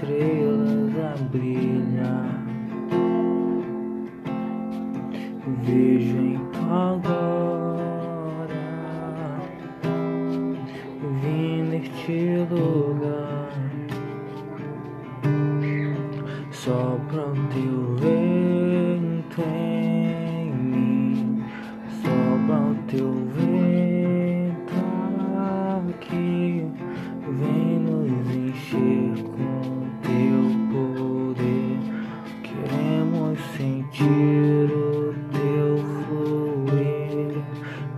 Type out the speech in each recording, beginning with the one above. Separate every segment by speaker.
Speaker 1: estrelas a brilhar. Vejo então agora, vim neste lugar só pra te ver.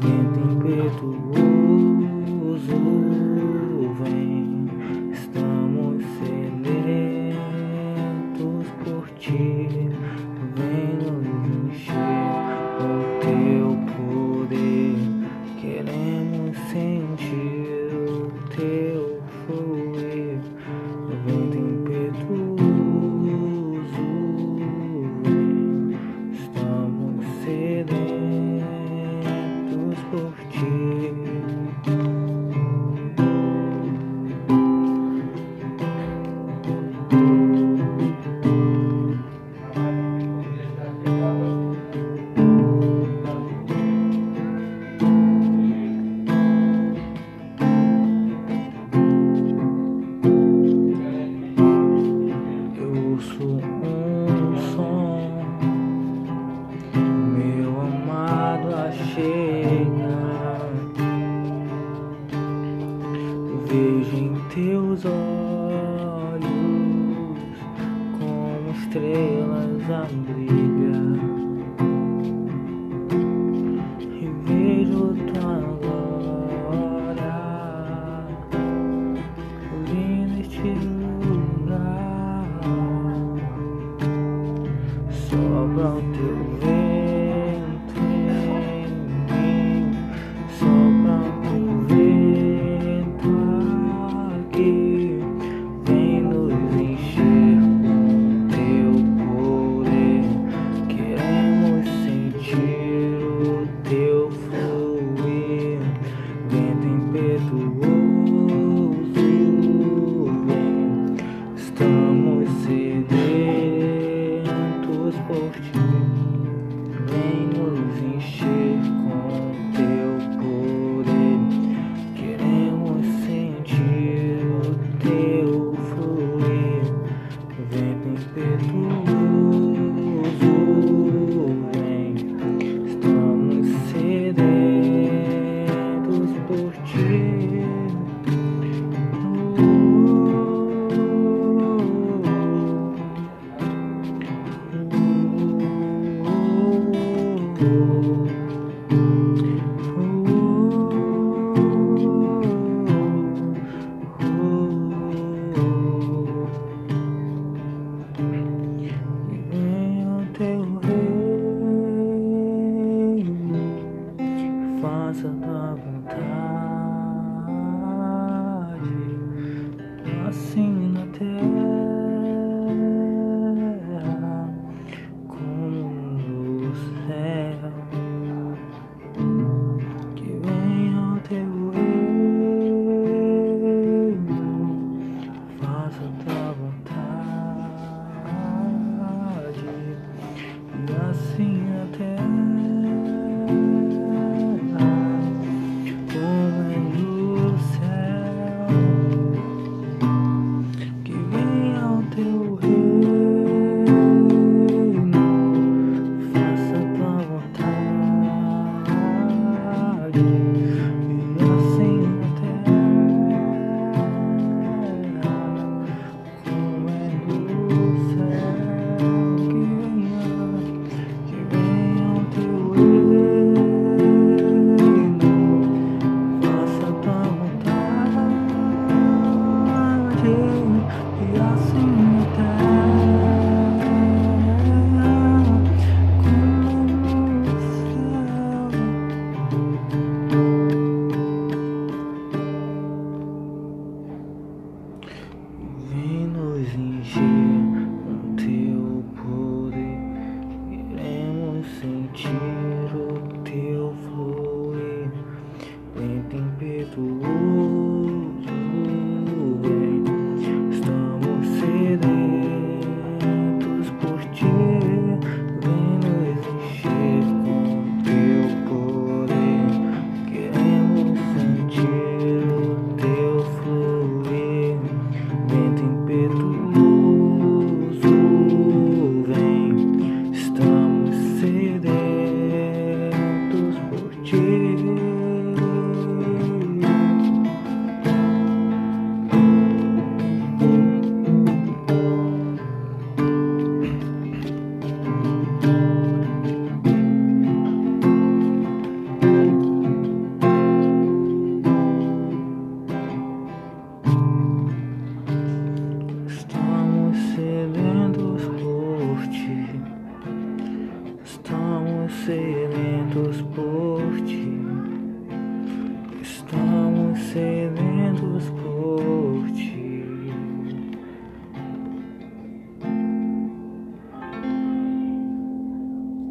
Speaker 1: vento impetuoso. vejo em teus olhos como estrelas a brilhar. for dançando à vontade, assim na terra como no céu. sentir o teu fluir. Lento impetuoso vem. Estamos sedentos por ti. Vem nos encher com teu poder. Queremos sentir o teu fluir. Lento impetuoso por ti. Estamos sedentos.